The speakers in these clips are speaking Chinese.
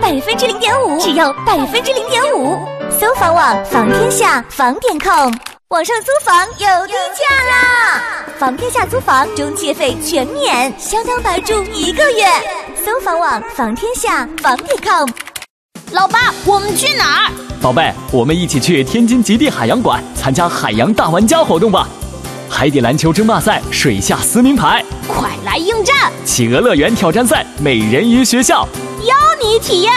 百分之零点五，只要百分之零点五。搜房网房天下房点 com，网上租房有低价啦！房天下租房中介费全免，相当白住一个月。搜房网房天下房点 com。老爸，我们去哪儿？宝贝，我们一起去天津极地海洋馆参加海洋大玩家活动吧！海底篮球争霸赛、水下撕名牌，快来应战！企鹅乐园挑战赛、美人鱼学校，邀你体验。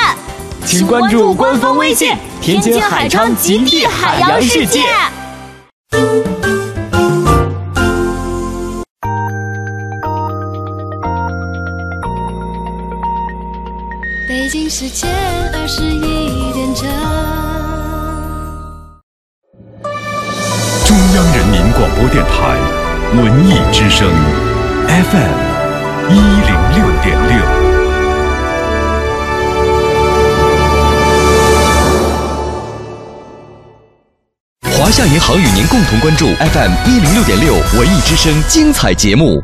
请关注官方微信“天津海昌极地海洋世界”。北京时间二十一点整。播电台文艺之声，FM 一零六点六。华夏银行与您共同关注 FM 一零六点六文艺之声精彩节目。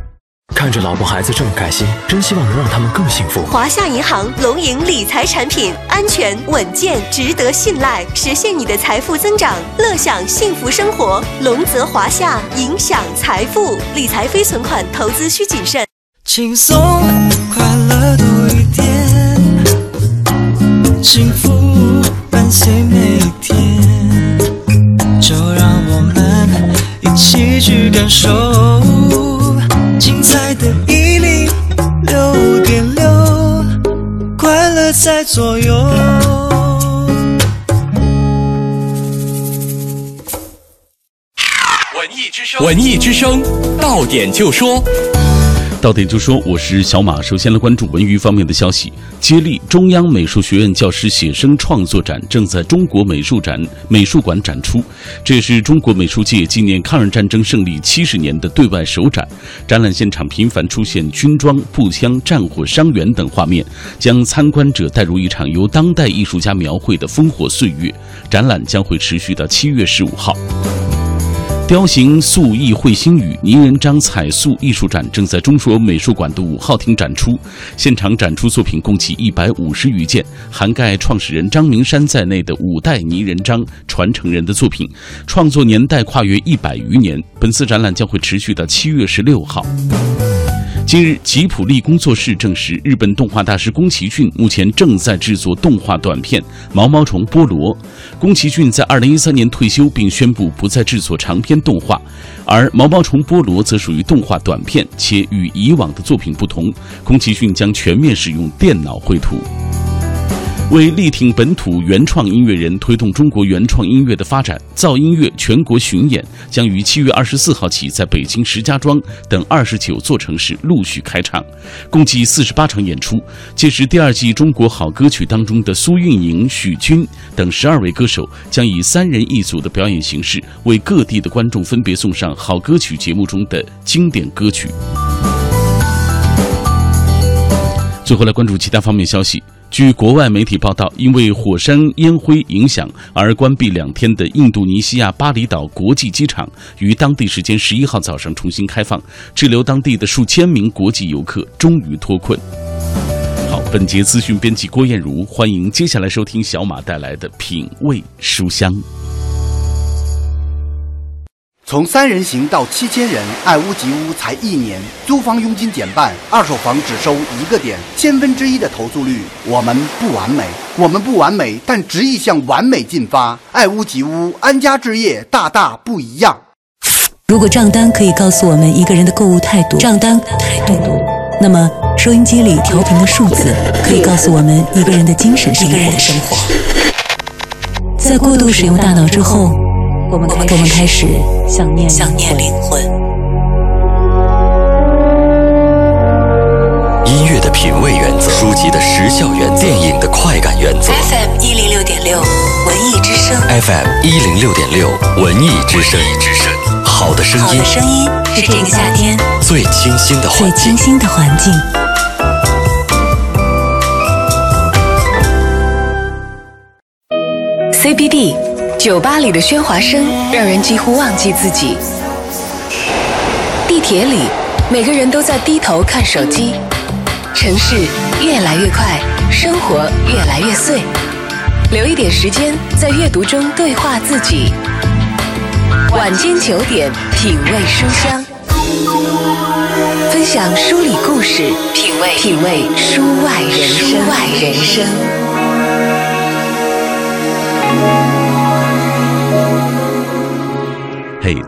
看着老婆孩子这么开心，真希望能让他们更幸福。华夏银行龙盈理财产品，安全稳健，值得信赖，实现你的财富增长，乐享幸福生活。龙泽华夏，影响财富，理财非存款，投资需谨慎。轻松快乐多一点，幸福伴随每一天，就让我们一起去感受精彩的一零六点六，快乐在左右。文艺之声，文艺之声，到点就说。到点就说，我是小马。首先来关注文娱方面的消息。接力中央美术学院教师写生创作展正在中国美术展美术馆展出，这也是中国美术界纪念抗日战争胜利七十年的对外首展。展览现场频繁出现军装、步枪、战火、伤员等画面，将参观者带入一场由当代艺术家描绘的烽火岁月。展览将会持续到七月十五号。雕形塑艺绘心语泥人张彩塑艺术展正在中国美术馆的五号厅展出，现场展出作品共计一百五十余件，涵盖创始人张明山在内的五代泥人张传承人的作品，创作年代跨越一百余年。本次展览将会持续到七月十六号。近日，吉普力工作室证实，日本动画大师宫崎骏目前正在制作动画短片《毛毛虫菠萝》。宫崎骏在二零一三年退休，并宣布不再制作长篇动画，而《毛毛虫菠萝》则属于动画短片，且与以往的作品不同，宫崎骏将全面使用电脑绘图。为力挺本土原创音乐人，推动中国原创音乐的发展，造音乐全国巡演将于七月二十四号起在北京、石家庄等二十九座城市陆续开唱，共计四十八场演出。届时，第二季中国好歌曲当中的苏运莹、许君等十二位歌手将以三人一组的表演形式，为各地的观众分别送上好歌曲节目中的经典歌曲。最后来关注其他方面消息。据国外媒体报道，因为火山烟灰影响而关闭两天的印度尼西亚巴厘岛国际机场，于当地时间十一号早上重新开放，滞留当地的数千名国际游客终于脱困。好，本节资讯编辑郭艳茹，欢迎接下来收听小马带来的品味书香。从三人行到七千人，爱屋及乌才一年，租房佣金减半，二手房只收一个点，千分之一的投诉率。我们不完美，我们不完美，但执意向完美进发。爱屋及乌，安家置业，大大不一样。如果账单可以告诉我们一个人的购物态度，账单态度，那么收音机里调频的数字可以告诉我们一个人的精神生活。在过度使用大脑之后。我们我们开始想念想念灵魂。音乐的品味原则，书籍的时效原则，电影的快感原则。FM 一零六点六文艺之声。FM 一零六点六文艺之声。之声，好的声音，好的声音是这个夏天最清新的最环境清。新的环境。CBD 酒吧里的喧哗声让人几乎忘记自己。地铁里，每个人都在低头看手机。城市越来越快，生活越来越碎。留一点时间在阅读中对话自己。晚间九点，品味书香，分享书里故事，品味品味书外人生。书外人生。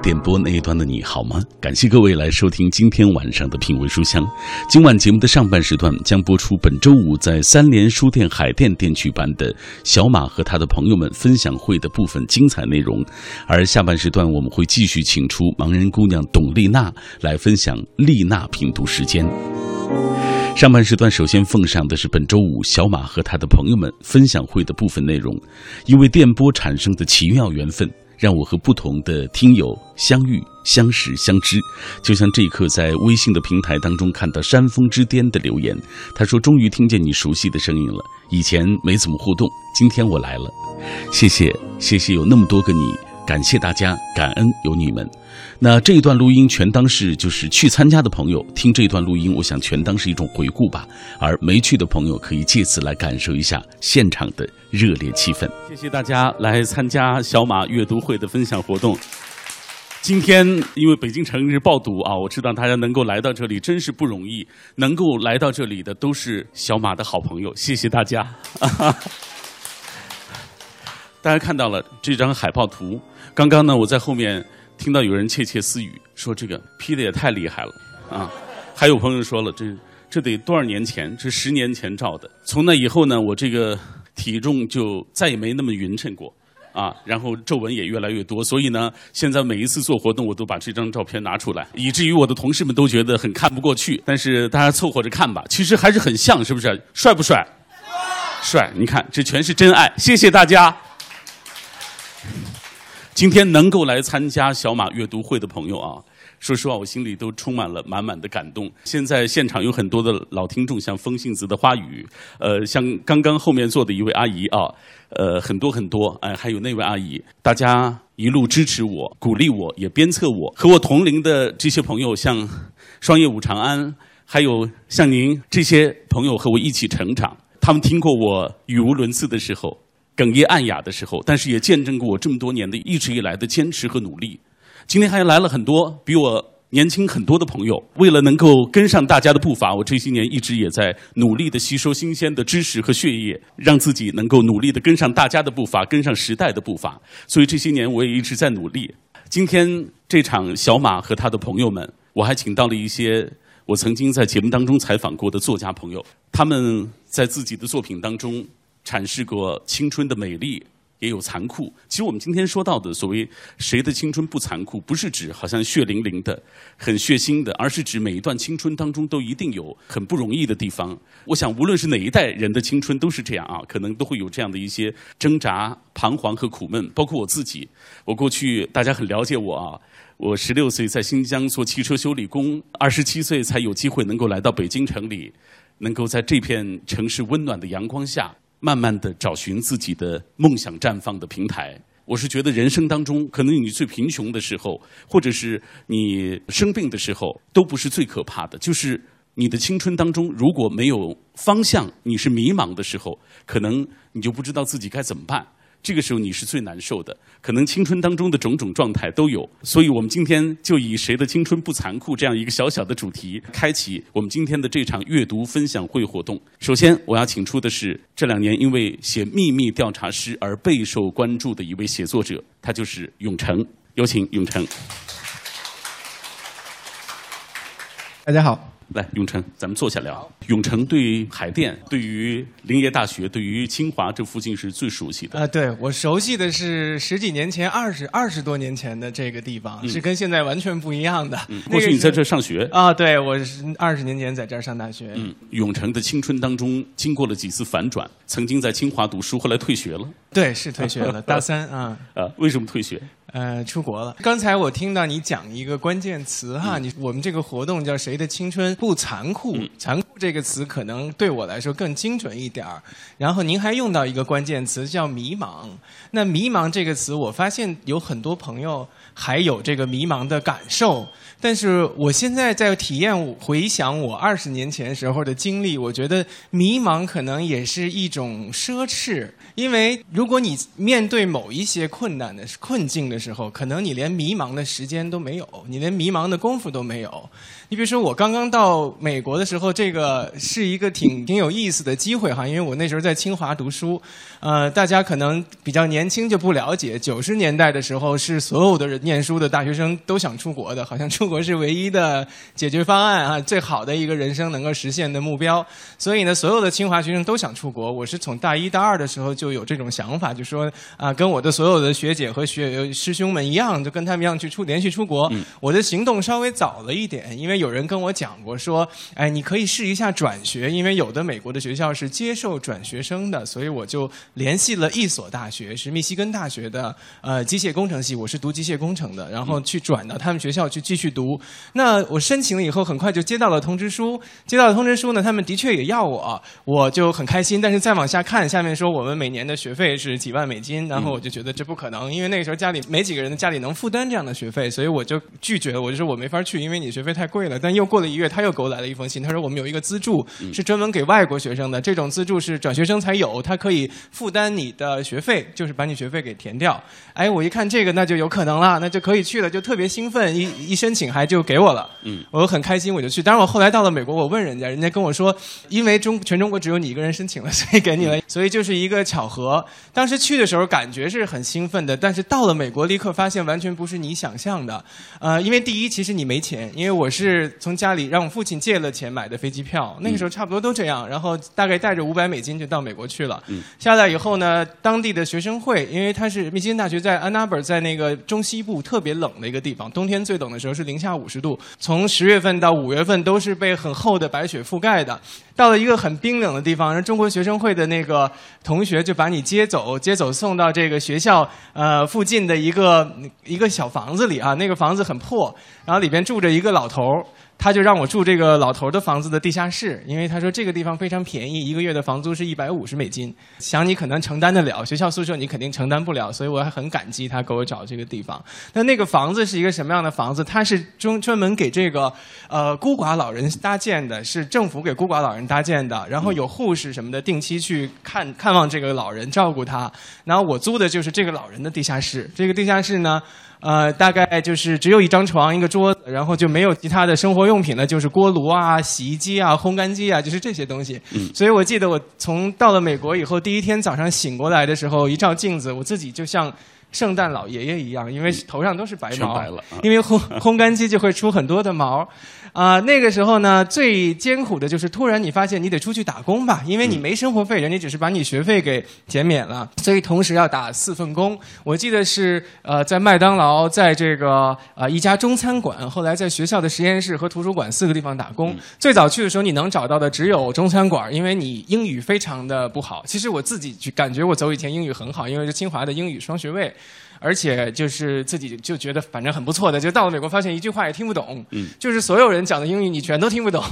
电波那一端的你好吗？感谢各位来收听今天晚上的品味书香。今晚节目的上半时段将播出本周五在三联书店海淀店举办的小马和他的朋友们分享会的部分精彩内容，而下半时段我们会继续请出盲人姑娘董丽娜来分享丽娜品读时间。上半时段首先奉上的是本周五小马和他的朋友们分享会的部分内容，因为电波产生的奇妙缘分。让我和不同的听友相遇、相识、相知，就像这一刻在微信的平台当中看到山峰之巅的留言，他说：“终于听见你熟悉的声音了，以前没怎么互动，今天我来了，谢谢，谢谢有那么多个你，感谢大家，感恩有你们。”那这一段录音全当是就是去参加的朋友听这段录音，我想全当是一种回顾吧。而没去的朋友可以借此来感受一下现场的热烈气氛。谢谢大家来参加小马阅读会的分享活动。今天因为北京城日报读啊，我知道大家能够来到这里真是不容易，能够来到这里的都是小马的好朋友，谢谢大家。大家看到了这张海报图，刚刚呢我在后面。听到有人窃窃私语说这个 P 的也太厉害了啊！还有朋友说了，这这得多少年前？这十年前照的。从那以后呢，我这个体重就再也没那么匀称过啊，然后皱纹也越来越多。所以呢，现在每一次做活动，我都把这张照片拿出来，以至于我的同事们都觉得很看不过去。但是大家凑合着看吧，其实还是很像，是不是？帅不帅？帅！你看，这全是真爱。谢谢大家。今天能够来参加小马阅读会的朋友啊，说实话，我心里都充满了满满的感动。现在现场有很多的老听众，像风信子的花语，呃，像刚刚后面坐的一位阿姨啊，呃，很多很多，哎，还有那位阿姨，大家一路支持我、鼓励我，也鞭策我。和我同龄的这些朋友，像双叶武长安，还有像您这些朋友和我一起成长，他们听过我语无伦次的时候。哽咽暗哑的时候，但是也见证过我这么多年的一直以来的坚持和努力。今天还来了很多比我年轻很多的朋友，为了能够跟上大家的步伐，我这些年一直也在努力的吸收新鲜的知识和血液，让自己能够努力的跟上大家的步伐，跟上时代的步伐。所以这些年我也一直在努力。今天这场小马和他的朋友们，我还请到了一些我曾经在节目当中采访过的作家朋友，他们在自己的作品当中。阐释过青春的美丽，也有残酷。其实我们今天说到的所谓“谁的青春不残酷”，不是指好像血淋淋的、很血腥的，而是指每一段青春当中都一定有很不容易的地方。我想，无论是哪一代人的青春都是这样啊，可能都会有这样的一些挣扎、彷徨和苦闷。包括我自己，我过去大家很了解我啊，我十六岁在新疆做汽车修理工，二十七岁才有机会能够来到北京城里，能够在这片城市温暖的阳光下。慢慢的找寻自己的梦想绽放的平台。我是觉得人生当中，可能你最贫穷的时候，或者是你生病的时候，都不是最可怕的。就是你的青春当中，如果没有方向，你是迷茫的时候，可能你就不知道自己该怎么办。这个时候你是最难受的，可能青春当中的种种状态都有，所以我们今天就以“谁的青春不残酷”这样一个小小的主题，开启我们今天的这场阅读分享会活动。首先，我要请出的是这两年因为写《秘密调查师》而备受关注的一位写作者，他就是永成。有请永成。大家好。来，永成，咱们坐下聊。永成对于海淀、对于林业大学、对于清华这附近是最熟悉的。啊，对我熟悉的是十几年前、二十二十多年前的这个地方，是跟现在完全不一样的。过去你在这上学啊？对，我是二十年前在这儿上大学。嗯，永成的青春当中经过了几次反转，曾经在清华读书，后来退学了。对，是退学了，大三啊。啊，为什么退学？呃，出国了。刚才我听到你讲一个关键词哈，你我们这个活动叫“谁的青春不残酷，残酷这个词可能对我来说更精准一点儿。然后您还用到一个关键词叫迷茫。那迷茫这个词，我发现有很多朋友还有这个迷茫的感受。但是我现在在体验回想我二十年前时候的经历，我觉得迷茫可能也是一种奢侈，因为如果你面对某一些困难的困境的时候，可能你连迷茫的时间都没有，你连迷茫的功夫都没有。你比如说，我刚刚到到美国的时候，这个是一个挺挺有意思的机会哈，因为我那时候在清华读书，呃，大家可能比较年轻就不了解，九十年代的时候是所有的人念书的大学生都想出国的，好像出国是唯一的解决方案啊，最好的一个人生能够实现的目标。所以呢，所有的清华学生都想出国。我是从大一、大二的时候就有这种想法，就说啊，跟我的所有的学姐和学师兄们一样，就跟他们一样去出连续出国。我的行动稍微早了一点，因为有人跟我讲过说，哎，你可以试一下转学，因为有的美国的学校是接受转学生的，所以我就联系了一所大学，是密西根大学的呃机械工程系，我是读机械工程的，然后去转到他们学校去继续读。那我申请了以后，很快就接到了通知书，接到了通知书呢，他们的确也要我，我就很开心。但是再往下看，下面说我们每年的学费是几万美金，然后我就觉得这不可能，因为那个时候家里没几个人的家里能负担这样的学费，所以我就拒绝了，我就说我没法去，因为你学费太贵了。但又过了一月，他又给我来了一封信，他说我们有一个资助是专门给外国学生的，这种资助是转学生才有，他可以 负担你的学费，就是把你学费给填掉。哎，我一看这个，那就有可能了，那就可以去了，就特别兴奋，一一申请还就给我了，嗯，我很开心，我就去。当然我后来到了美国，我问人家，人家跟我说，因为中全中国只有你一个人申请了，所以给你了，所以就是一个巧合。当时去的时候感觉是很兴奋的，但是到了美国立刻发现完全不是你想象的，呃，因为第一其实你没钱，因为我是从家里让我父亲借了钱买的飞机票，那个时候差不多都这样，然后大概带着五百美金就到美国去了。嗯下来以后呢，当地的学生会，因为它是密西根大学在安娜伯，在那个中西部特别冷的一个地方，冬天最冷的时候是零下五十度，从十月份到五月份都是被很厚的白雪覆盖的。到了一个很冰冷的地方，然后中国学生会的那个同学就把你接走，接走送到这个学校呃附近的一个一个小房子里啊，那个房子很破，然后里边住着一个老头儿。他就让我住这个老头的房子的地下室，因为他说这个地方非常便宜，一个月的房租是一百五十美金，想你可能承担得了，学校宿舍你肯定承担不了，所以我还很感激他给我找这个地方。那那个房子是一个什么样的房子？它是专专门给这个呃孤寡老人搭建的，是政府给孤寡老人搭建的，然后有护士什么的定期去看看望这个老人，照顾他。然后我租的就是这个老人的地下室，这个地下室呢。呃，大概就是只有一张床、一个桌子，然后就没有其他的生活用品了，就是锅炉啊、洗衣机啊、烘干机啊，就是这些东西。嗯，所以我记得我从到了美国以后，第一天早上醒过来的时候，一照镜子，我自己就像圣诞老爷爷一样，因为头上都是白毛，白了啊因为烘烘干机就会出很多的毛。啊、那个时候呢，最艰苦的就是突然你发现你得出去打工吧，因为你没生活费，人家只是把你学费给减免了，所以同时要打四份工。我记得是呃，在麦当劳，在这个呃一家中餐馆，后来在学校的实验室和图书馆四个地方打工。最早去的时候，你能找到的只有中餐馆，因为你英语非常的不好。其实我自己就感觉我走以前英语很好，因为是清华的英语双学位。而且就是自己就觉得反正很不错的，就到了美国发现一句话也听不懂，嗯。就是所有人讲的英语你全都听不懂，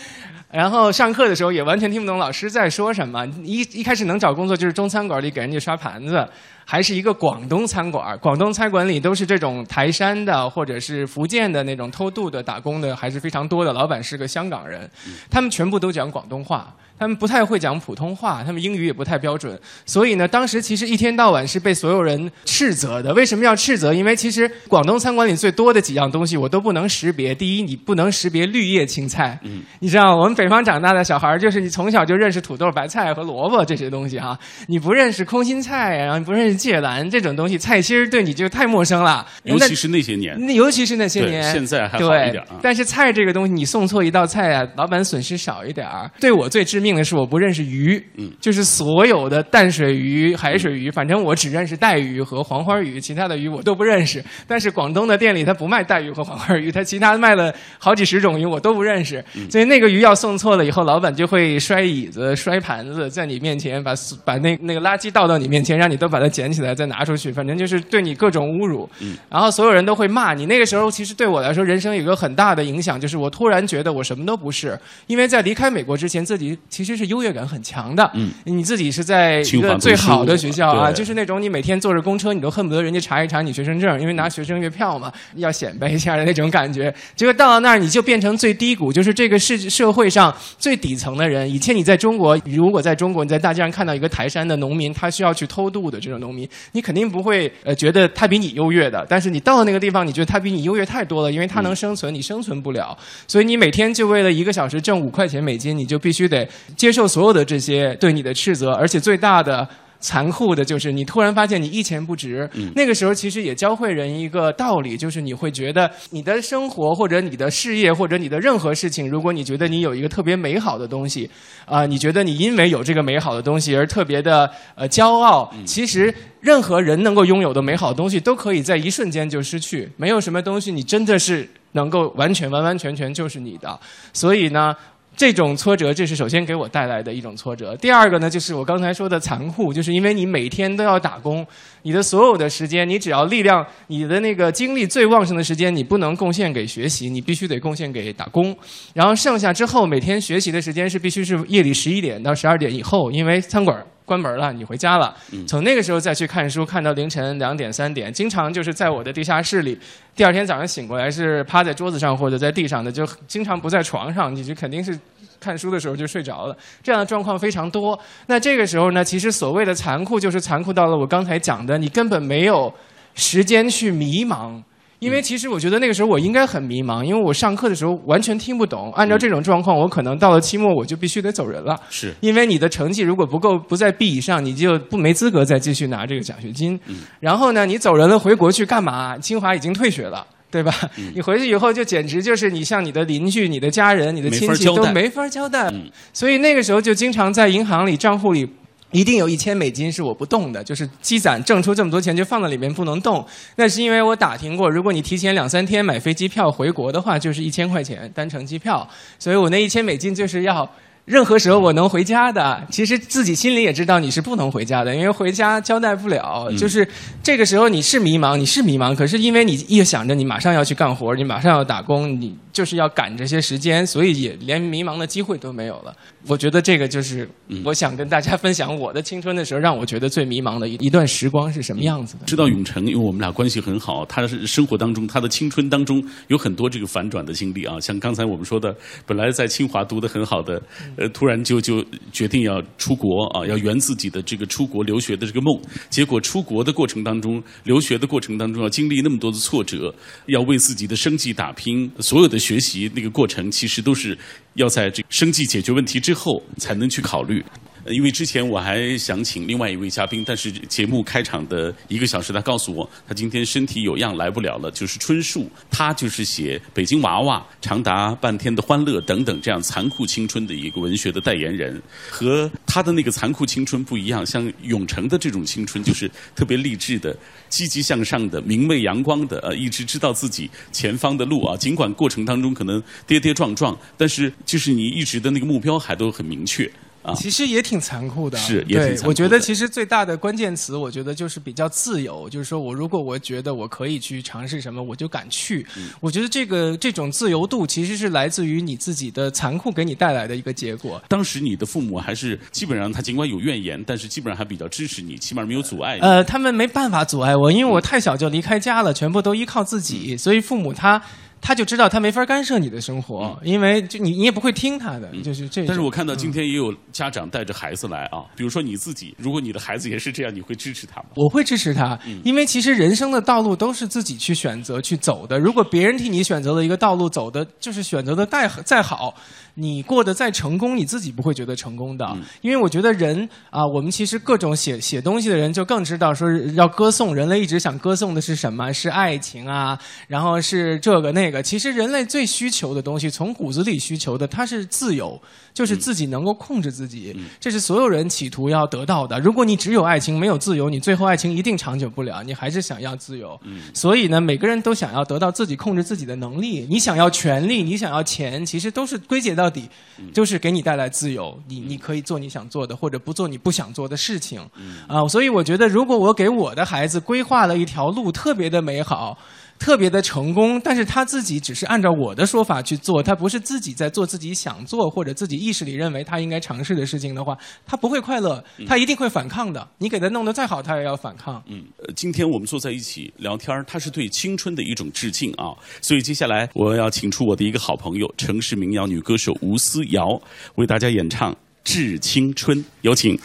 然后上课的时候也完全听不懂老师在说什么。一一开始能找工作就是中餐馆里给人家刷盘子，还是一个广东餐馆。广东餐馆里都是这种台山的或者是福建的那种偷渡的打工的还是非常多的，老板是个香港人，他们全部都讲广东话。他们不太会讲普通话，他们英语也不太标准，所以呢，当时其实一天到晚是被所有人斥责的。为什么要斥责？因为其实广东餐馆里最多的几样东西我都不能识别。第一，你不能识别绿叶青菜，嗯，你知道我们北方长大的小孩儿，就是你从小就认识土豆、白菜和萝卜这些东西哈，你不认识空心菜，然后你不认识芥兰这种东西，菜心儿对你就太陌生了。尤其是那些年，那尤其是那些年，现在还好对一点啊。但是菜这个东西，你送错一道菜啊，老板损失少一点儿。对我最致命命的是我不认识鱼，嗯，就是所有的淡水鱼、海水鱼，反正我只认识带鱼和黄花鱼，其他的鱼我都不认识。但是广东的店里他不卖带鱼和黄花鱼，他其他卖了好几十种鱼我都不认识，所以那个鱼要送错了以后，老板就会摔椅子、摔盘子，在你面前把把那那个垃圾倒到你面前，让你都把它捡起来再拿出去，反正就是对你各种侮辱。嗯，然后所有人都会骂你。那个时候其实对我来说，人生有一个很大的影响，就是我突然觉得我什么都不是，因为在离开美国之前，自己其实是优越感很强的。嗯，你自己是在一个最好的学校啊，就是那种你每天坐着公车，你都恨不得人家查一查你学生证，因为拿学生月票嘛，要显摆一下的那种感觉。结果到了那儿，你就变成最低谷，就是这个世社会上最底层的人。以前你在中国，如果在中国你在大街上看到一个台山的农民，他需要去偷渡的这种农民，你肯定不会呃觉得他比你优越的。但是你到了那个地方，你觉得他比你优越太多了，因为他能生存，你生存不了。所以你每天就为了一个小时挣五块钱美金，你就必须得接受所有的这些对你的斥责，而且最大的。残酷的就是你突然发现你一钱不值，那个时候其实也教会人一个道理，就是你会觉得你的生活或者你的事业或者你的任何事情，如果你觉得你有一个特别美好的东西，啊，你觉得你因为有这个美好的东西而特别的呃骄傲，其实任何人能够拥有的美好的东西都可以在一瞬间就失去，没有什么东西你真的是能够完全完完全全就是你的，所以呢。这种挫折，这是首先给我带来的一种挫折。第二个呢，就是我刚才说的残酷，就是因为你每天都要打工，你的所有的时间，你只要力量，你的那个精力最旺盛的时间，你不能贡献给学习，你必须得贡献给打工。然后剩下之后，每天学习的时间是必须是夜里十一点到十二点以后，因为餐馆关门了，你回家了。从那个时候再去看书，看到凌晨两点三点，经常就是在我的地下室里。第二天早上醒过来是趴在桌子上或者在地上的，就经常不在床上，你就肯定是看书的时候就睡着了。这样的状况非常多。那这个时候呢，其实所谓的残酷，就是残酷到了我刚才讲的，你根本没有时间去迷茫。因为其实我觉得那个时候我应该很迷茫，因为我上课的时候完全听不懂。按照这种状况，我可能到了期末我就必须得走人了。是，因为你的成绩如果不够不在 B 以上，你就不没资格再继续拿这个奖学金。然后呢，你走人了回国去干嘛？清华已经退学了，对吧？你回去以后就简直就是你向你的邻居、你的家人、你的亲戚都没法交代。所以那个时候就经常在银行里账户里。一定有一千美金是我不动的，就是积攒挣出这么多钱就放在里面不能动。那是因为我打听过，如果你提前两三天买飞机票回国的话，就是一千块钱单程机票。所以我那一千美金就是要任何时候我能回家的。其实自己心里也知道你是不能回家的，因为回家交代不了。就是这个时候你是迷茫，你是迷茫，可是因为你一想着你马上要去干活，你马上要打工，你。就是要赶这些时间，所以也连迷茫的机会都没有了。我觉得这个就是我想跟大家分享我的青春的时候，让我觉得最迷茫的一一段时光是什么样子的。知道永成，因为我们俩关系很好，他是生活当中，他的青春当中有很多这个反转的经历啊。像刚才我们说的，本来在清华读的很好的，呃，突然就就决定要出国啊，要圆自己的这个出国留学的这个梦。结果出国的过程当中，留学的过程当中要经历那么多的挫折，要为自己的生计打拼，所有的。学习那个过程，其实都是要在这生计解决问题之后才能去考虑。因为之前我还想请另外一位嘉宾，但是节目开场的一个小时，他告诉我他今天身体有恙来不了了。就是春树，他就是写《北京娃娃》《长达半天的欢乐》等等这样残酷青春的一个文学的代言人。和他的那个残酷青春不一样，像永成的这种青春，就是特别励志的、积极向上的、明媚阳光的，呃，一直知道自己前方的路啊。尽管过程当中可能跌跌撞撞，但是就是你一直的那个目标还都很明确。其实也挺残酷的，是，也挺残酷。我觉得其实最大的关键词，我觉得就是比较自由，就是说我如果我觉得我可以去尝试什么，我就敢去。我觉得这个这种自由度其实是来自于你自己的残酷给你带来的一个结果。当时你的父母还是基本上他尽管有怨言，但是基本上还比较支持你，起码没有阻碍。呃，他们没办法阻碍我，因为我太小就离开家了，全部都依靠自己，所以父母他。他就知道他没法干涉你的生活，因为就你你也不会听他的，就是这。但是我看到今天也有家长带着孩子来啊，比如说你自己，如果你的孩子也是这样，你会支持他吗？我会支持他，因为其实人生的道路都是自己去选择去走的。如果别人替你选择了一个道路，走的就是选择的再再好。你过得再成功，你自己不会觉得成功的，因为我觉得人啊，我们其实各种写写东西的人就更知道说要歌颂人类一直想歌颂的是什么？是爱情啊，然后是这个那那个，其实人类最需求的东西，从骨子里需求的，它是自由，就是自己能够控制自己，这是所有人企图要得到的。如果你只有爱情没有自由，你最后爱情一定长久不了，你还是想要自由。所以呢，每个人都想要得到自己控制自己的能力。你想要权利，你想要钱，其实都是归结到底，就是给你带来自由。你你可以做你想做的，或者不做你不想做的事情。啊，所以我觉得，如果我给我的孩子规划了一条路，特别的美好。特别的成功，但是他自己只是按照我的说法去做，他不是自己在做自己想做或者自己意识里认为他应该尝试的事情的话，他不会快乐，他一定会反抗的。你给他弄得再好，他也要反抗。嗯，今天我们坐在一起聊天，他是对青春的一种致敬啊。所以接下来我要请出我的一个好朋友，城市民谣女歌手吴思瑶，为大家演唱《致青春》，有请。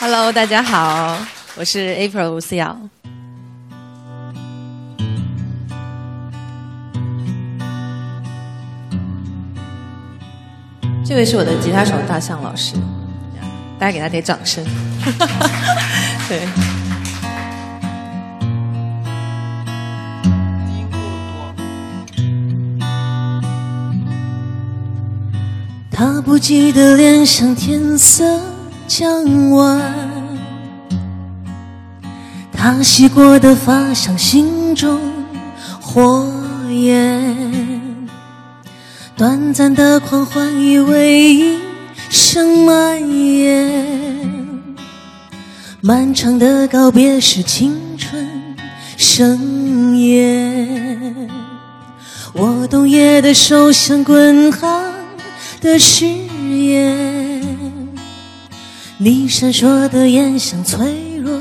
Hello，大家好，我是 April 吴思瑶。这位是我的吉他手大象老师，大家给他点掌声。对。他不羁的脸像天色将晚，他洗过的发像心中火焰。短暂的狂欢以为一生蔓延，漫长的告别是青春盛宴。我冬夜的手像滚烫的誓言，你闪烁的眼像脆弱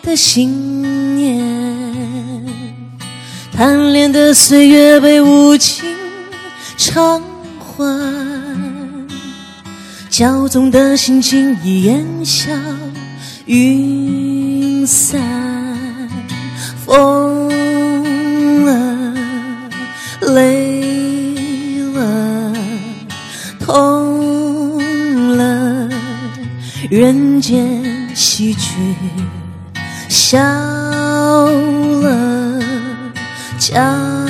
的信念。贪恋的岁月被无情。偿还，骄纵的心情已烟消云散，疯了，累了，痛了，人间喜剧笑了，叫。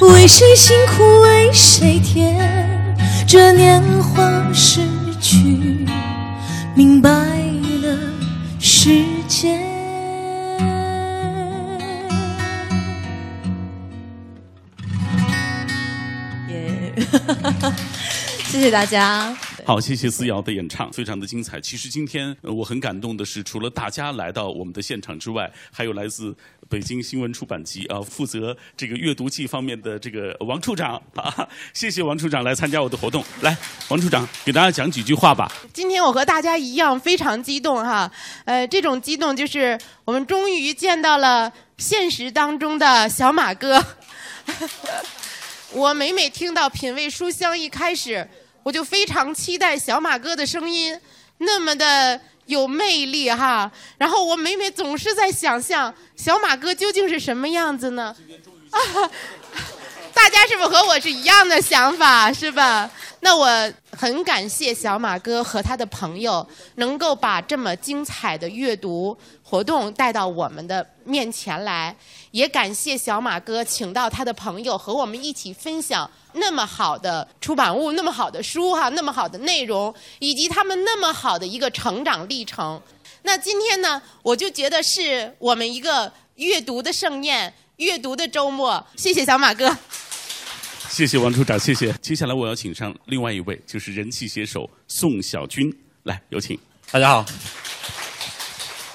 为谁辛苦为谁甜？这年华逝去，明白了时间。耶，谢谢大家。好，谢谢思瑶的演唱，非常的精彩。其实今天我很感动的是，除了大家来到我们的现场之外，还有来自北京新闻出版集啊，负责这个阅读季方面的这个王处长 啊，谢谢王处长来参加我的活动。来，王处长给大家讲几句话吧。今天我和大家一样非常激动哈，呃，这种激动就是我们终于见到了现实当中的小马哥。我每每听到品味书香一开始。我就非常期待小马哥的声音，那么的有魅力哈。然后我每每总是在想象小马哥究竟是什么样子呢？啊，大家是不是和我是一样的想法是吧？那我很感谢小马哥和他的朋友能够把这么精彩的阅读活动带到我们的面前来，也感谢小马哥请到他的朋友和我们一起分享。那么好的出版物，那么好的书哈，那么好的内容，以及他们那么好的一个成长历程。那今天呢，我就觉得是我们一个阅读的盛宴，阅读的周末。谢谢小马哥，谢谢王处长，谢谢。接下来我要请上另外一位，就是人气写手宋小军，来有请。大家好。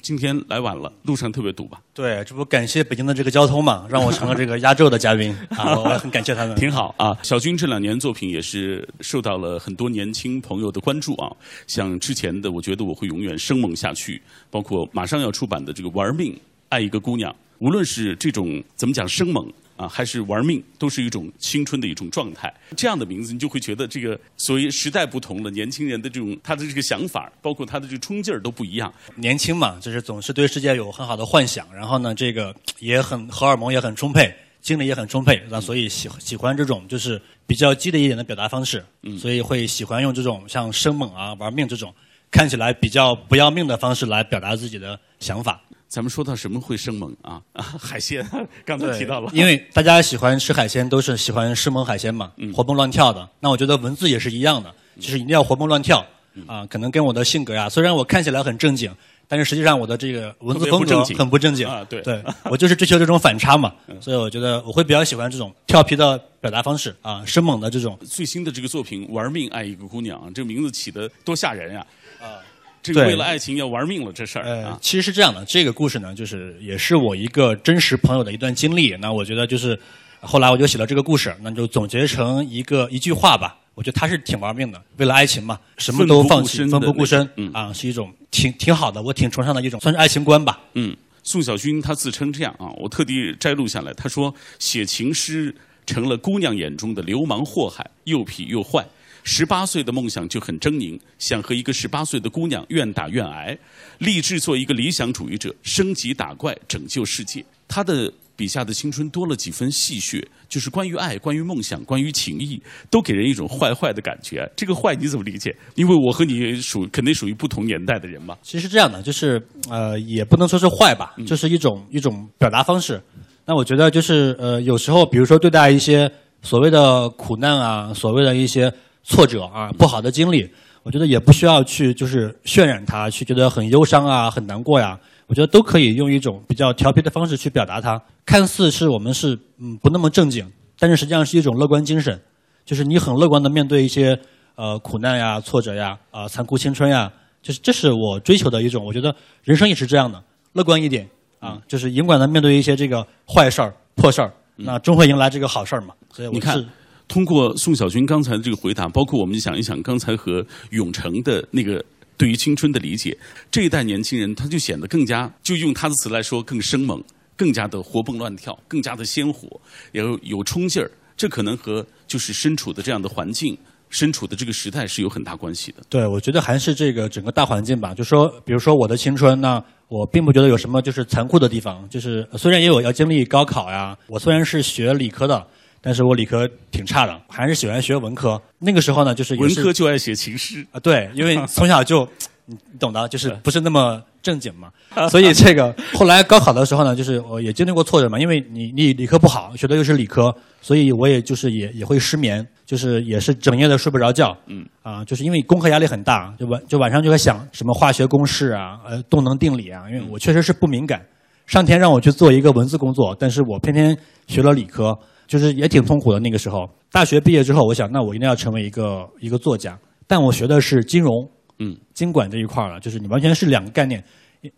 今天来晚了，路上特别堵吧？对，这不感谢北京的这个交通嘛，让我成了这个压轴的嘉宾 啊，我很感谢他们。挺好啊，小军这两年作品也是受到了很多年轻朋友的关注啊。像之前的，我觉得我会永远生猛下去，包括马上要出版的这个《玩命爱一个姑娘》，无论是这种怎么讲生猛，啊，还是玩命，都是一种青春的一种状态。这样的名字，你就会觉得这个所谓时代不同了，年轻人的这种他的这个想法，包括他的这个冲劲儿都不一样。年轻嘛，就是总是对世界有很好的幻想，然后呢，这个也很荷尔蒙也很充沛，精力也很充沛，那所以喜喜欢这种就是比较激烈一点的表达方式，嗯所以会喜欢用这种像生猛啊、玩命这种看起来比较不要命的方式来表达自己的想法。咱们说到什么会生猛啊？啊，海鲜，刚才提到了，因为大家喜欢吃海鲜，都是喜欢生猛海鲜嘛，活蹦乱跳的。那我觉得文字也是一样的，就是一定要活蹦乱跳啊。可能跟我的性格呀，虽然我看起来很正经，但是实际上我的这个文字风格很不正经啊。对，对我就是追求这种反差嘛，所以我觉得我会比较喜欢这种调皮的表达方式啊，生猛的这种。最新的这个作品《玩命爱一个姑娘》，这个名字起的多吓人呀！啊。这个为了爱情要玩命了，这事儿呃，其实是这样的。这个故事呢，就是也是我一个真实朋友的一段经历。那我觉得就是后来我就写了这个故事，那就总结成一个一句话吧。我觉得他是挺玩命的，为了爱情嘛，什么都放弃，奋不顾身，嗯啊，是一种挺挺好的，我挺崇尚的一种，算是爱情观吧。嗯，宋小军他自称这样啊，我特地摘录下来，他说写情诗成了姑娘眼中的流氓祸害，又痞又坏。十八岁的梦想就很狰狞，想和一个十八岁的姑娘愿打愿挨，立志做一个理想主义者，升级打怪，拯救世界。他的笔下的青春多了几分戏谑，就是关于爱、关于梦想、关于情谊，都给人一种坏坏的感觉。这个坏你怎么理解？因为我和你属肯定属于不同年代的人嘛。其实这样的，就是呃，也不能说是坏吧，就是一种一种表达方式。那我觉得就是呃，有时候比如说对待一些所谓的苦难啊，所谓的一些。挫折啊，不好的经历，我觉得也不需要去就是渲染它，去觉得很忧伤啊，很难过呀。我觉得都可以用一种比较调皮的方式去表达它。看似是我们是嗯不那么正经，但是实际上是一种乐观精神，就是你很乐观的面对一些呃苦难呀、挫折呀、啊残酷青春呀，就是这是我追求的一种。我觉得人生也是这样的，乐观一点啊，就是勇敢的面对一些这个坏事儿、破事儿，那终会迎来这个好事儿嘛。所以我是。通过宋小军刚才的这个回答，包括我们想一想刚才和永成的那个对于青春的理解，这一代年轻人他就显得更加，就用他的词来说，更生猛，更加的活蹦乱跳，更加的鲜活，有有冲劲儿。这可能和就是身处的这样的环境，身处的这个时代是有很大关系的。对，我觉得还是这个整个大环境吧。就说，比如说我的青春，那我并不觉得有什么就是残酷的地方。就是虽然也有要经历高考呀，我虽然是学理科的。但是我理科挺差的，还是喜欢学文科。那个时候呢，就是文科就爱写情诗啊，对，因为 从小就你懂的，就是不是那么正经嘛。所以这个后来高考的时候呢，就是我也经历过挫折嘛，因为你你理科不好，学的又是理科，所以我也就是也也会失眠，就是也是整夜的睡不着觉。嗯啊，就是因为功课压力很大，就晚就晚上就在想什么化学公式啊，呃，动能定理啊，因为我确实是不敏感。上天让我去做一个文字工作，但是我偏偏学了理科。就是也挺痛苦的那个时候，大学毕业之后，我想那我一定要成为一个一个作家，但我学的是金融，嗯，经管这一块儿了，就是你完全是两个概念。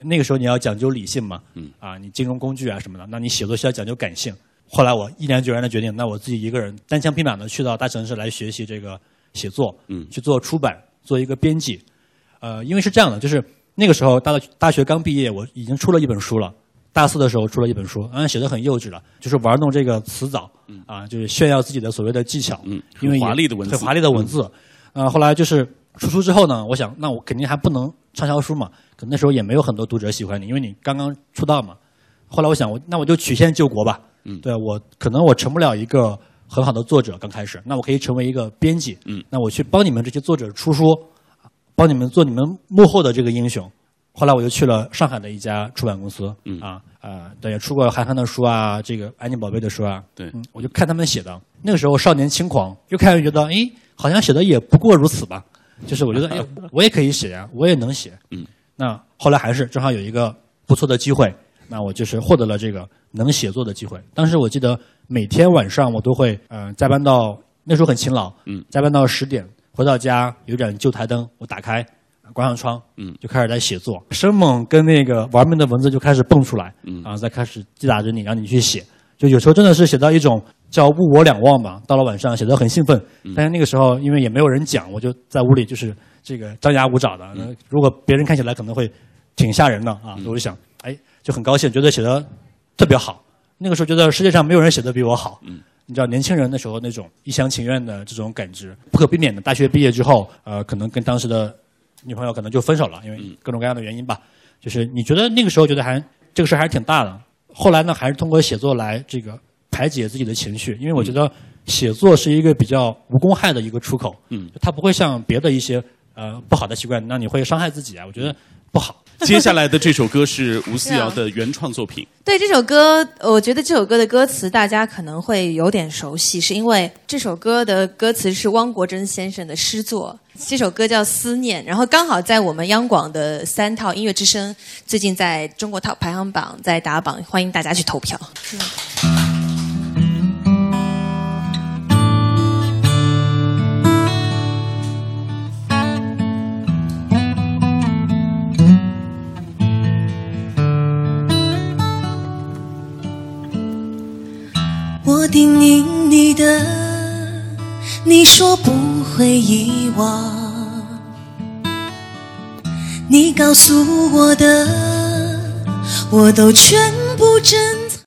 那个时候你要讲究理性嘛，嗯，啊，你金融工具啊什么的，那你写作需要讲究感性。后来我毅然决然的决定，那我自己一个人单枪匹马的去到大城市来学习这个写作，嗯，去做出版，做一个编辑。呃，因为是这样的，就是那个时候大大学刚毕业，我已经出了一本书了。大四的时候出了一本书，嗯，写的很幼稚了，就是玩弄这个词藻，啊，就是炫耀自己的所谓的技巧，嗯，很华丽的文字，很华丽的文字，啊，后来就是出书之后呢，我想，那我肯定还不能畅销书嘛，可能那时候也没有很多读者喜欢你，因为你刚刚出道嘛。后来我想，我那我就曲线救国吧，嗯，对我可能我成不了一个很好的作者，刚开始，那我可以成为一个编辑，嗯，那我去帮你们这些作者出书，帮你们做你们幕后的这个英雄。后来我就去了上海的一家出版公司，嗯啊啊，对，也出过韩寒的书啊，这个安妮宝贝的书啊，对，我就看他们写的。那个时候少年轻狂，越看越觉得，哎，好像写的也不过如此吧。就是我觉得，哎，我也可以写呀，我也能写。嗯，那后来还是正好有一个不错的机会，那我就是获得了这个能写作的机会。当时我记得每天晚上我都会，嗯，加班到那时候很勤劳，嗯，加班到十点，回到家有盏旧台灯，我打开。关上窗，嗯，就开始在写作，生猛跟那个玩命的文字就开始蹦出来，嗯，然后，再开始击打着你，让你去写。就有时候真的是写到一种叫物我两忘吧。到了晚上写得很兴奋，但是那个时候因为也没有人讲，我就在屋里就是这个张牙舞爪的。如果别人看起来可能会挺吓人的啊，我就想，哎，就很高兴，觉得写的特别好。那个时候觉得世界上没有人写的比我好。嗯，你知道年轻人的时候那种一厢情愿的这种感知，不可避免的。大学毕业之后，呃，可能跟当时的女朋友可能就分手了，因为各种各样的原因吧。就是你觉得那个时候觉得还这个事儿还是挺大的，后来呢，还是通过写作来这个排解自己的情绪，因为我觉得写作是一个比较无公害的一个出口。嗯，它不会像别的一些呃不好的习惯，那你会伤害自己啊。我觉得不好。接下来的这首歌是吴思瑶的原创作品。对这首歌，我觉得这首歌的歌词大家可能会有点熟悉，是因为这首歌的歌词是汪国真先生的诗作。这首歌叫《思念》，然后刚好在我们央广的三套音乐之声最近在中国 Top 排行榜在打榜，欢迎大家去投票。我叮咛你的，你说不会遗忘。你告诉我的，我都全部珍